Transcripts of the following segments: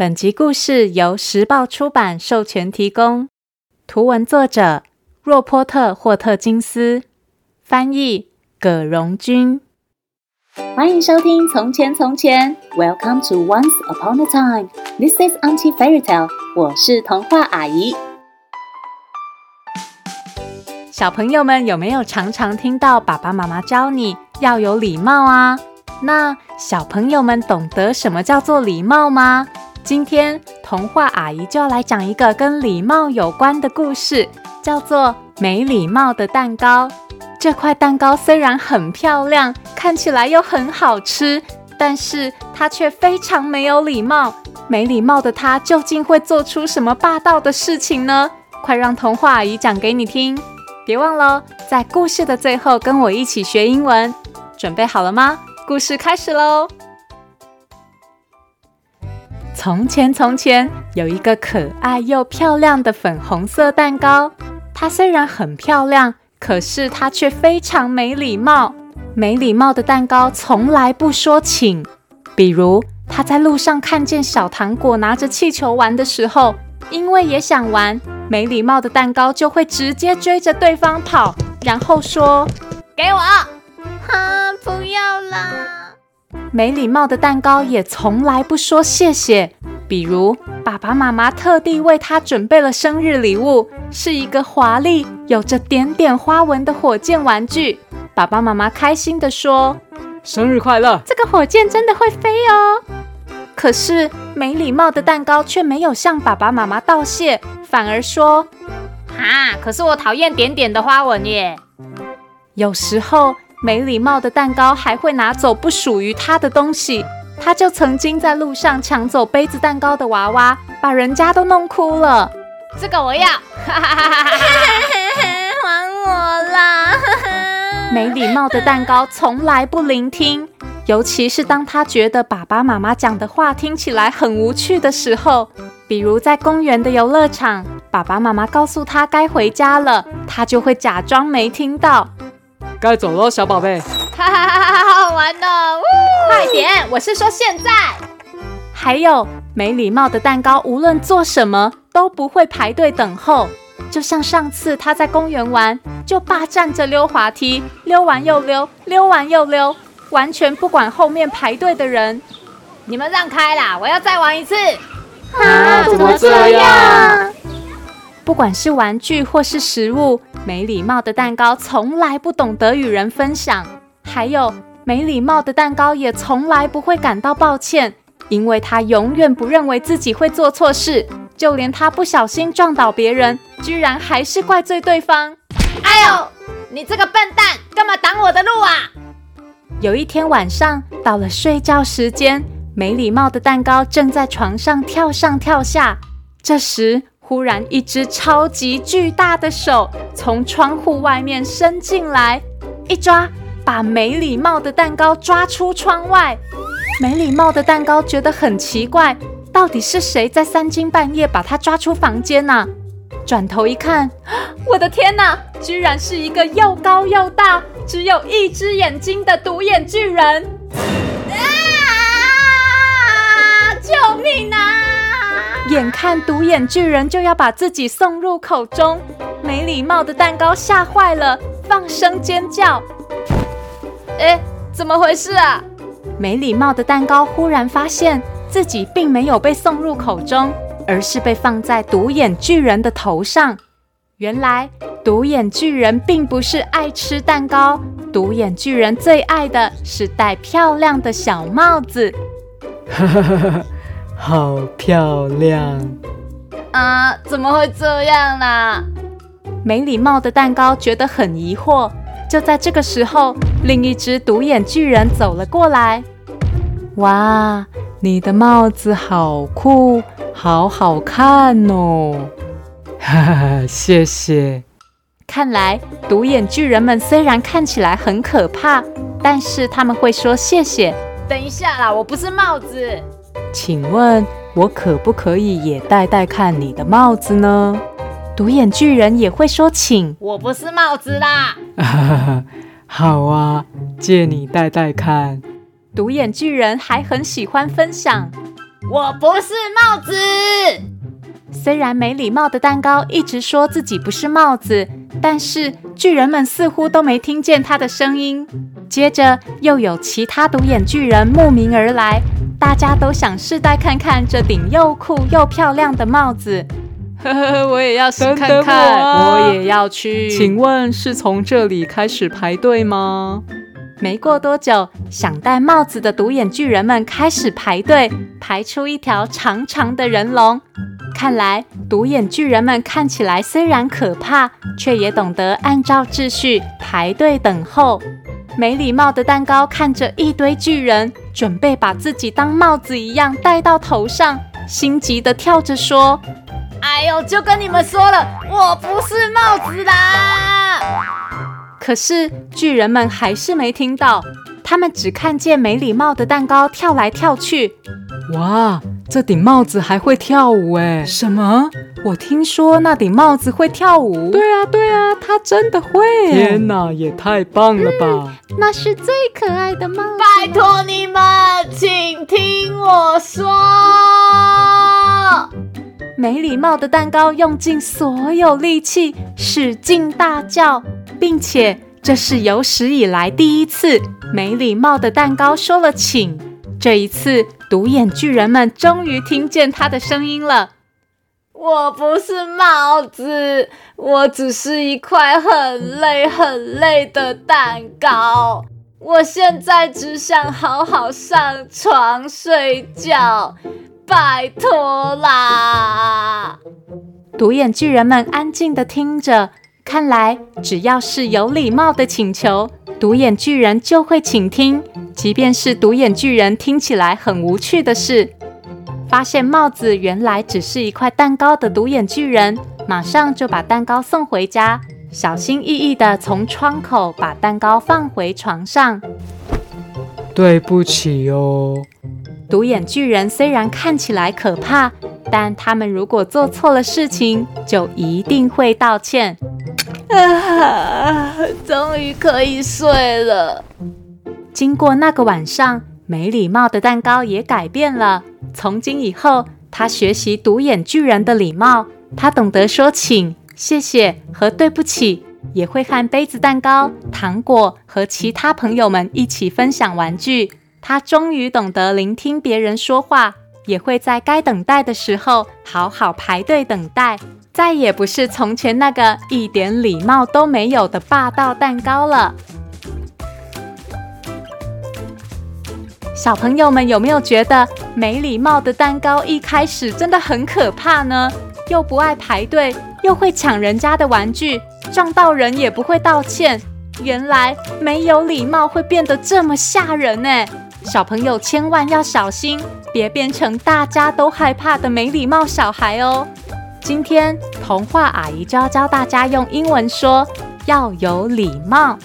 本集故事由时报出版授权提供，图文作者若波特·霍特金斯，翻译葛荣君。欢迎收听《从前从前》，Welcome to Once Upon a Time。This is Auntie Fairy Tale。我是童话阿姨。小朋友们有没有常常听到爸爸妈妈教你要有礼貌啊？那小朋友们懂得什么叫做礼貌吗？今天童话阿姨就要来讲一个跟礼貌有关的故事，叫做《没礼貌的蛋糕》。这块蛋糕虽然很漂亮，看起来又很好吃，但是它却非常没有礼貌。没礼貌的它究竟会做出什么霸道的事情呢？快让童话阿姨讲给你听！别忘了，在故事的最后跟我一起学英文。准备好了吗？故事开始喽！从前，从前有一个可爱又漂亮的粉红色蛋糕。它虽然很漂亮，可是它却非常没礼貌。没礼貌的蛋糕从来不说请。比如，他在路上看见小糖果拿着气球玩的时候，因为也想玩，没礼貌的蛋糕就会直接追着对方跑，然后说：“给我！”哈，不要啦！没礼貌的蛋糕也从来不说谢谢。比如，爸爸妈妈特地为他准备了生日礼物，是一个华丽、有着点点花纹的火箭玩具。爸爸妈妈开心地说：“生日快乐！”这个火箭真的会飞哦。可是，没礼貌的蛋糕却没有向爸爸妈妈道谢，反而说：“哈，可是我讨厌点点的花纹耶。”有时候。没礼貌的蛋糕还会拿走不属于他的东西，他就曾经在路上抢走杯子蛋糕的娃娃，把人家都弄哭了。这个我要，哈哈哈哈哈哈！还我啦！没礼貌的蛋糕从来不聆听，尤其是当他觉得爸爸妈妈讲的话听起来很无趣的时候，比如在公园的游乐场，爸爸妈妈告诉他该回家了，他就会假装没听到。该走了，小宝贝。哈哈哈哈，好好玩哦！快点，我是说现在。还有没礼貌的蛋糕，无论做什么都不会排队等候。就像上次他在公园玩，就霸占着溜滑梯，溜完又溜，溜完又溜，完全不管后面排队的人。你们让开啦，我要再玩一次。啊，怎么这样？不管是玩具或是食物，没礼貌的蛋糕从来不懂得与人分享。还有，没礼貌的蛋糕也从来不会感到抱歉，因为他永远不认为自己会做错事。就连他不小心撞倒别人，居然还是怪罪对方。哎呦，你这个笨蛋，干嘛挡我的路啊？有一天晚上，到了睡觉时间，没礼貌的蛋糕正在床上跳上跳下。这时，忽然，一只超级巨大的手从窗户外面伸进来，一抓，把没礼貌的蛋糕抓出窗外。没礼貌的蛋糕觉得很奇怪，到底是谁在三更半夜把它抓出房间呢？转头一看，我的天哪，居然是一个又高又大、只有一只眼睛的独眼巨人！啊！救命啊！眼看独眼巨人就要把自己送入口中，没礼貌的蛋糕吓坏了，放声尖叫。哎，怎么回事啊？没礼貌的蛋糕忽然发现自己并没有被送入口中，而是被放在独眼巨人的头上。原来独眼巨人并不是爱吃蛋糕，独眼巨人最爱的是戴漂亮的小帽子。哈哈哈哈。好漂亮啊！怎么会这样啦？没礼貌的蛋糕觉得很疑惑。就在这个时候，另一只独眼巨人走了过来。哇，你的帽子好酷，好好看哦！哈哈哈，谢谢。看来独眼巨人们虽然看起来很可怕，但是他们会说谢谢。等一下啦，我不是帽子。请问，我可不可以也戴戴看你的帽子呢？独眼巨人也会说请。我不是帽子啦。好啊，借你戴戴看。独眼巨人还很喜欢分享。我不是帽子。虽然没礼貌的蛋糕一直说自己不是帽子，但是巨人们似乎都没听见他的声音。接着又有其他独眼巨人慕名而来，大家都想试戴看看这顶又酷又漂亮的帽子。呵呵，我也要试看看，我，我也要去。请问是从这里开始排队吗？没过多久，想戴帽子的独眼巨人们开始排队，排出一条长长的人龙。看来，独眼巨人们看起来虽然可怕，却也懂得按照秩序排队等候。没礼貌的蛋糕看着一堆巨人，准备把自己当帽子一样戴到头上，心急地跳着说：“哎呦，就跟你们说了，我不是帽子啦！”可是巨人们还是没听到，他们只看见没礼貌的蛋糕跳来跳去。哇，这顶帽子还会跳舞诶！什么？我听说那顶帽子会跳舞？对啊，对啊，它真的会！天哪，也太棒了吧！嗯，那是最可爱的帽子。拜托你们，请听我说。没礼貌的蛋糕用尽所有力气，使劲大叫。并且这是有史以来第一次，没礼貌的蛋糕说了请。这一次，独眼巨人们终于听见他的声音了。我不是帽子，我只是一块很累很累的蛋糕。我现在只想好好上床睡觉，拜托啦！独眼巨人们安静的听着。看来，只要是有礼貌的请求，独眼巨人就会倾听，即便是独眼巨人听起来很无趣的事。发现帽子原来只是一块蛋糕的独眼巨人，马上就把蛋糕送回家，小心翼翼地从窗口把蛋糕放回床上。对不起哟。独眼巨人虽然看起来可怕，但他们如果做错了事情，就一定会道歉。啊！终于可以睡了。经过那个晚上，没礼貌的蛋糕也改变了。从今以后，他学习独眼巨人的礼貌，他懂得说请、谢谢和对不起，也会和杯子蛋糕、糖果和其他朋友们一起分享玩具。他终于懂得聆听别人说话，也会在该等待的时候好好排队等待。再也不是从前那个一点礼貌都没有的霸道蛋糕了。小朋友们有没有觉得没礼貌的蛋糕一开始真的很可怕呢？又不爱排队，又会抢人家的玩具，撞到人也不会道歉。原来没有礼貌会变得这么吓人呢！小朋友千万要小心，别变成大家都害怕的没礼貌小孩哦。今天童话阿姨就要教大家用英文说要有礼貌。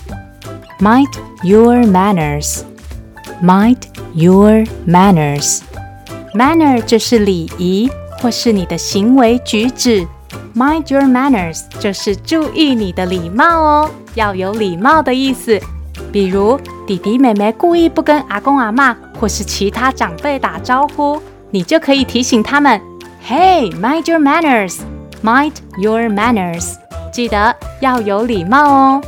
Mind your manners. Mind your manners. Manner 就是礼仪或是你的行为举止。Mind your manners 就是注意你的礼貌哦，要有礼貌的意思。比如弟弟妹妹故意不跟阿公阿嬷或是其他长辈打招呼，你就可以提醒他们。Hey, mind your manners. Mind your manners. 记得要有礼貌哦。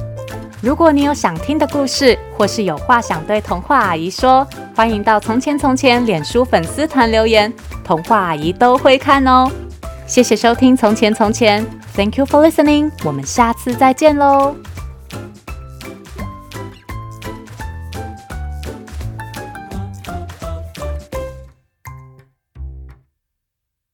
如果你有想听的故事，或是有话想对童话阿姨说，欢迎到《从前从前》脸书粉丝团留言，童话阿姨都会看哦。谢谢收听《从前从前》，Thank you for listening。我们下次再见喽。